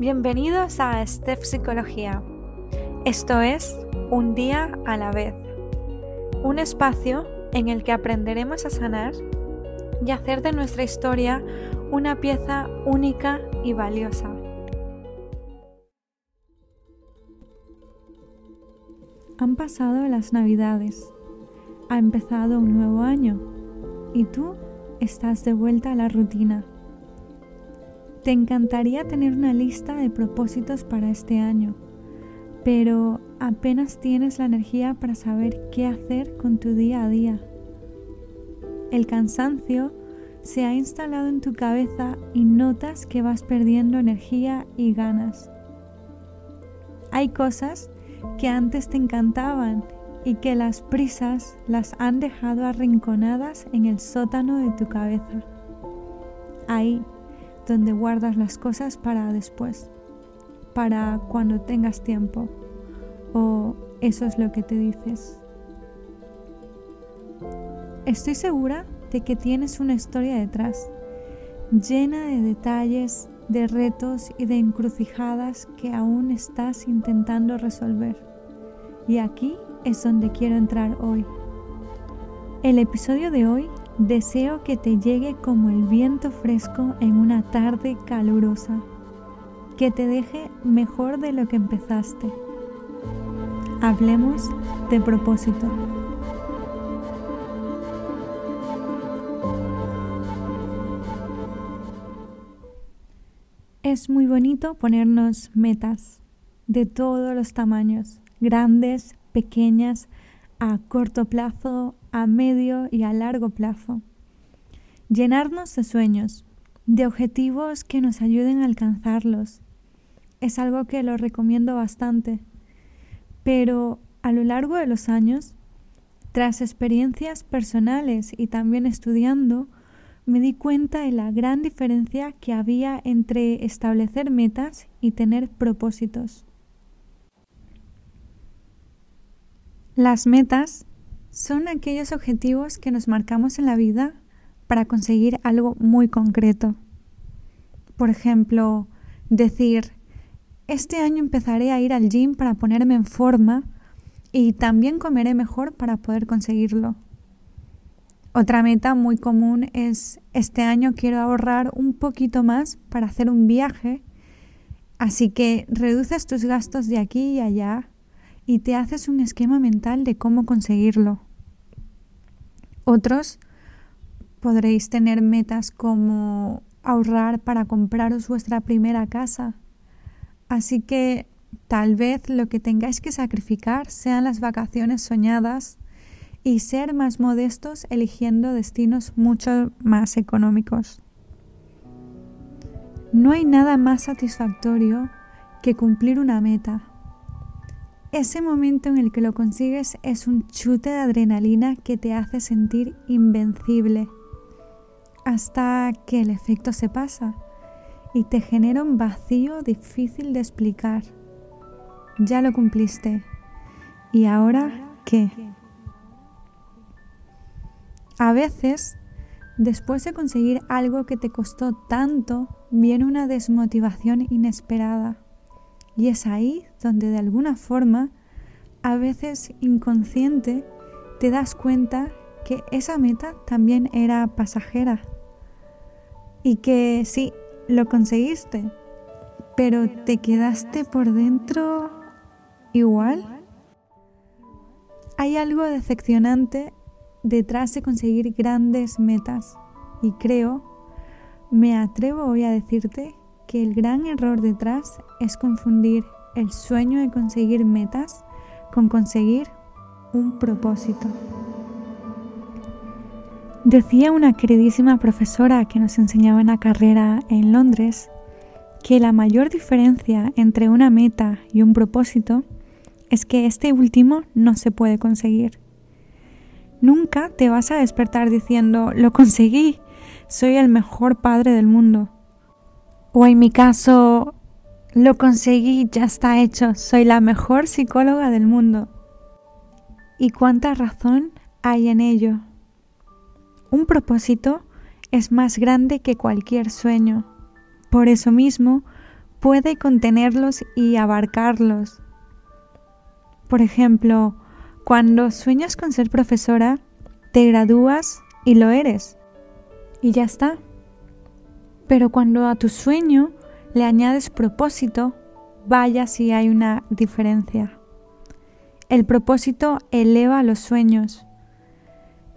Bienvenidos a Steph Psicología. Esto es Un día a la vez. Un espacio en el que aprenderemos a sanar y hacer de nuestra historia una pieza única y valiosa. Han pasado las navidades, ha empezado un nuevo año y tú estás de vuelta a la rutina. Te encantaría tener una lista de propósitos para este año, pero apenas tienes la energía para saber qué hacer con tu día a día. El cansancio se ha instalado en tu cabeza y notas que vas perdiendo energía y ganas. Hay cosas que antes te encantaban y que las prisas las han dejado arrinconadas en el sótano de tu cabeza. Ahí donde guardas las cosas para después, para cuando tengas tiempo, o eso es lo que te dices. Estoy segura de que tienes una historia detrás, llena de detalles, de retos y de encrucijadas que aún estás intentando resolver. Y aquí es donde quiero entrar hoy. El episodio de hoy Deseo que te llegue como el viento fresco en una tarde calurosa, que te deje mejor de lo que empezaste. Hablemos de propósito. Es muy bonito ponernos metas de todos los tamaños, grandes, pequeñas, a corto plazo, a medio y a largo plazo. Llenarnos de sueños, de objetivos que nos ayuden a alcanzarlos. Es algo que lo recomiendo bastante. Pero a lo largo de los años, tras experiencias personales y también estudiando, me di cuenta de la gran diferencia que había entre establecer metas y tener propósitos. Las metas son aquellos objetivos que nos marcamos en la vida para conseguir algo muy concreto. Por ejemplo, decir, este año empezaré a ir al gym para ponerme en forma y también comeré mejor para poder conseguirlo. Otra meta muy común es, este año quiero ahorrar un poquito más para hacer un viaje, así que reduces tus gastos de aquí y allá y te haces un esquema mental de cómo conseguirlo. Otros podréis tener metas como ahorrar para compraros vuestra primera casa. Así que tal vez lo que tengáis que sacrificar sean las vacaciones soñadas y ser más modestos eligiendo destinos mucho más económicos. No hay nada más satisfactorio que cumplir una meta ese momento en el que lo consigues es un chute de adrenalina que te hace sentir invencible hasta que el efecto se pasa y te genera un vacío difícil de explicar. Ya lo cumpliste. ¿Y ahora qué? A veces, después de conseguir algo que te costó tanto, viene una desmotivación inesperada y es ahí donde de alguna forma, a veces inconsciente, te das cuenta que esa meta también era pasajera y que sí, lo conseguiste, pero te quedaste por dentro igual. Hay algo decepcionante detrás de conseguir grandes metas y creo, me atrevo hoy a decirte que el gran error detrás es confundir el sueño de conseguir metas con conseguir un propósito. Decía una queridísima profesora que nos enseñaba en la carrera en Londres que la mayor diferencia entre una meta y un propósito es que este último no se puede conseguir. Nunca te vas a despertar diciendo, lo conseguí, soy el mejor padre del mundo. O en mi caso, lo conseguí, ya está hecho, soy la mejor psicóloga del mundo. ¿Y cuánta razón hay en ello? Un propósito es más grande que cualquier sueño. Por eso mismo, puede contenerlos y abarcarlos. Por ejemplo, cuando sueñas con ser profesora, te gradúas y lo eres. Y ya está. Pero cuando a tu sueño le añades propósito, vaya si hay una diferencia. El propósito eleva los sueños.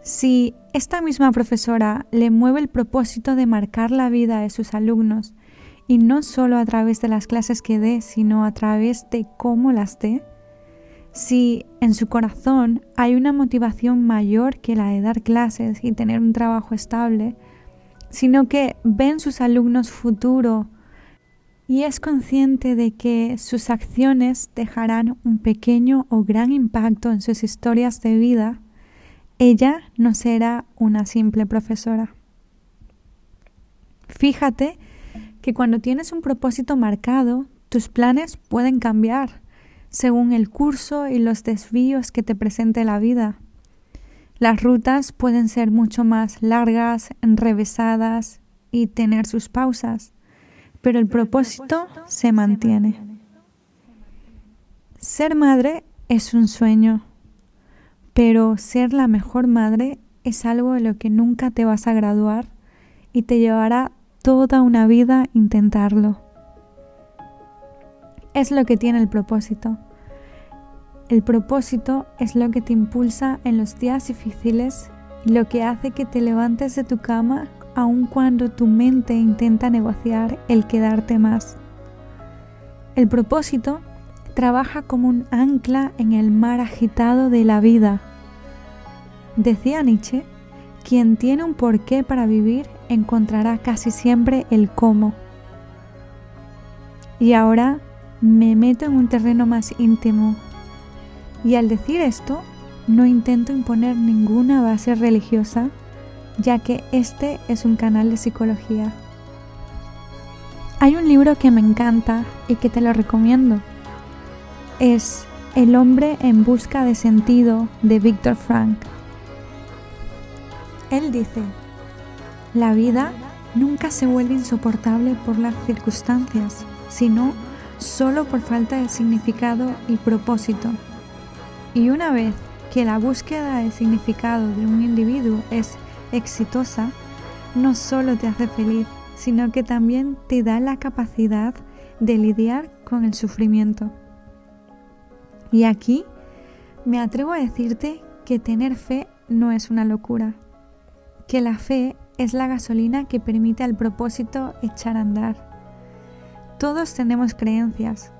Si esta misma profesora le mueve el propósito de marcar la vida de sus alumnos, y no solo a través de las clases que dé, sino a través de cómo las dé, si en su corazón hay una motivación mayor que la de dar clases y tener un trabajo estable, sino que ven sus alumnos futuro y es consciente de que sus acciones dejarán un pequeño o gran impacto en sus historias de vida, ella no será una simple profesora. Fíjate que cuando tienes un propósito marcado, tus planes pueden cambiar según el curso y los desvíos que te presente la vida. Las rutas pueden ser mucho más largas, enrevesadas y tener sus pausas, pero el propósito se mantiene. Ser madre es un sueño, pero ser la mejor madre es algo de lo que nunca te vas a graduar y te llevará toda una vida intentarlo. Es lo que tiene el propósito. El propósito es lo que te impulsa en los días difíciles lo que hace que te levantes de tu cama aun cuando tu mente intenta negociar el quedarte más. El propósito trabaja como un ancla en el mar agitado de la vida. Decía Nietzsche, quien tiene un porqué para vivir encontrará casi siempre el cómo. Y ahora me meto en un terreno más íntimo y al decir esto, no intento imponer ninguna base religiosa, ya que este es un canal de psicología. Hay un libro que me encanta y que te lo recomiendo. Es El hombre en busca de sentido de Víctor Frank. Él dice, la vida nunca se vuelve insoportable por las circunstancias, sino solo por falta de significado y propósito. Y una vez que la búsqueda de significado de un individuo es exitosa, no solo te hace feliz, sino que también te da la capacidad de lidiar con el sufrimiento. Y aquí me atrevo a decirte que tener fe no es una locura, que la fe es la gasolina que permite al propósito echar a andar. Todos tenemos creencias,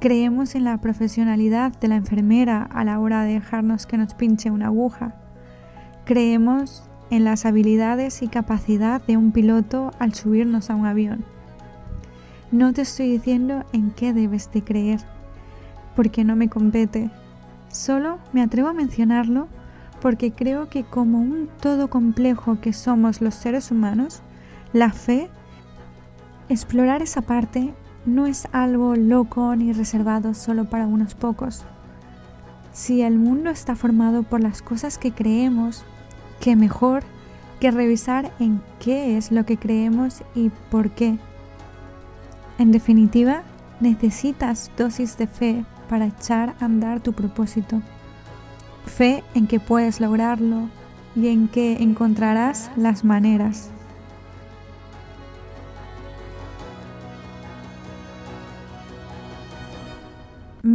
Creemos en la profesionalidad de la enfermera a la hora de dejarnos que nos pinche una aguja. Creemos en las habilidades y capacidad de un piloto al subirnos a un avión. No te estoy diciendo en qué debes de creer, porque no me compete. Solo me atrevo a mencionarlo porque creo que como un todo complejo que somos los seres humanos, la fe, explorar esa parte no es algo loco ni reservado solo para unos pocos. Si el mundo está formado por las cosas que creemos, qué mejor que revisar en qué es lo que creemos y por qué. En definitiva, necesitas dosis de fe para echar a andar tu propósito. Fe en que puedes lograrlo y en que encontrarás las maneras.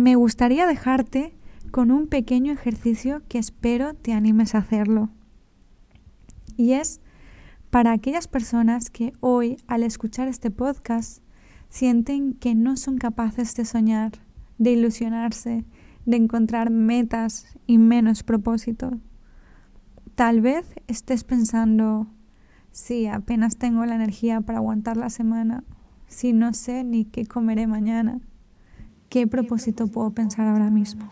Me gustaría dejarte con un pequeño ejercicio que espero te animes a hacerlo. Y es para aquellas personas que hoy, al escuchar este podcast, sienten que no son capaces de soñar, de ilusionarse, de encontrar metas y menos propósito. Tal vez estés pensando, sí, apenas tengo la energía para aguantar la semana, si no sé ni qué comeré mañana. ¿Qué propósito puedo pensar ahora mismo?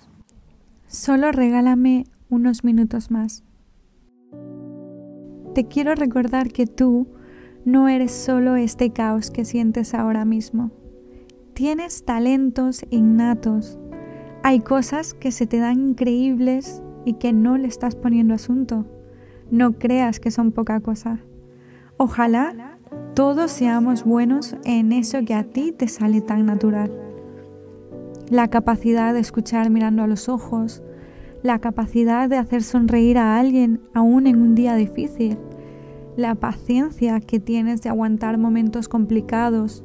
Solo regálame unos minutos más. Te quiero recordar que tú no eres solo este caos que sientes ahora mismo. Tienes talentos innatos. Hay cosas que se te dan increíbles y que no le estás poniendo asunto. No creas que son poca cosa. Ojalá todos seamos buenos en eso que a ti te sale tan natural. La capacidad de escuchar mirando a los ojos, la capacidad de hacer sonreír a alguien aún en un día difícil, la paciencia que tienes de aguantar momentos complicados,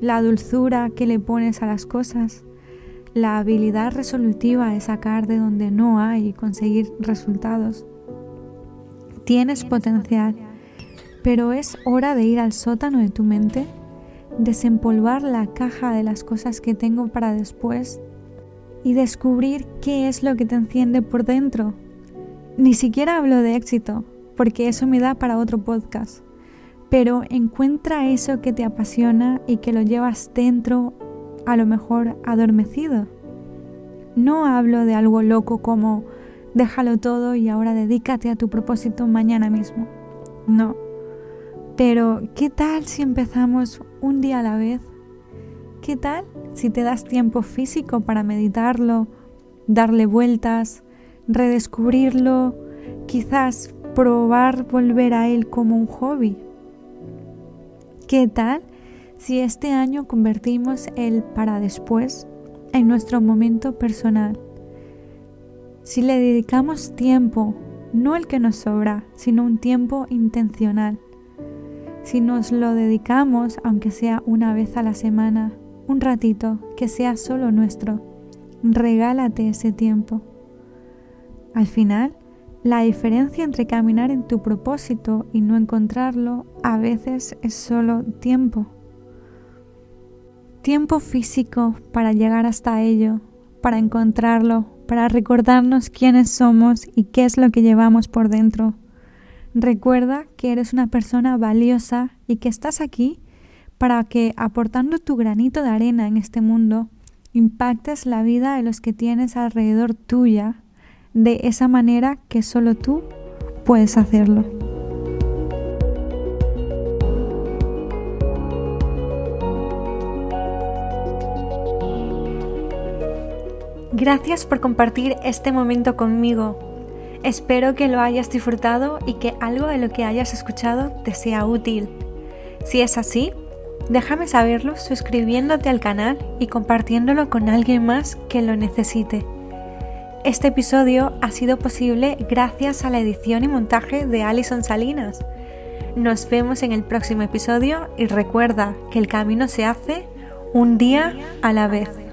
la dulzura que le pones a las cosas, la habilidad resolutiva de sacar de donde no hay y conseguir resultados. Tienes potencial, pero es hora de ir al sótano de tu mente, desempolvar la caja de las cosas que tengo para después y descubrir qué es lo que te enciende por dentro. Ni siquiera hablo de éxito, porque eso me da para otro podcast. Pero encuentra eso que te apasiona y que lo llevas dentro, a lo mejor adormecido. No hablo de algo loco como déjalo todo y ahora dedícate a tu propósito mañana mismo. No. Pero, ¿qué tal si empezamos un día a la vez? ¿Qué tal si te das tiempo físico para meditarlo, darle vueltas, redescubrirlo, quizás probar volver a él como un hobby. ¿Qué tal si este año convertimos el para después en nuestro momento personal? Si le dedicamos tiempo, no el que nos sobra, sino un tiempo intencional. Si nos lo dedicamos, aunque sea una vez a la semana, un ratito, que sea solo nuestro, regálate ese tiempo. Al final, la diferencia entre caminar en tu propósito y no encontrarlo a veces es solo tiempo. Tiempo físico para llegar hasta ello, para encontrarlo, para recordarnos quiénes somos y qué es lo que llevamos por dentro. Recuerda que eres una persona valiosa y que estás aquí para que, aportando tu granito de arena en este mundo, impactes la vida de los que tienes alrededor tuya de esa manera que solo tú puedes hacerlo. Gracias por compartir este momento conmigo. Espero que lo hayas disfrutado y que algo de lo que hayas escuchado te sea útil. Si es así, déjame saberlo suscribiéndote al canal y compartiéndolo con alguien más que lo necesite. Este episodio ha sido posible gracias a la edición y montaje de Alison Salinas. Nos vemos en el próximo episodio y recuerda que el camino se hace un día a la vez.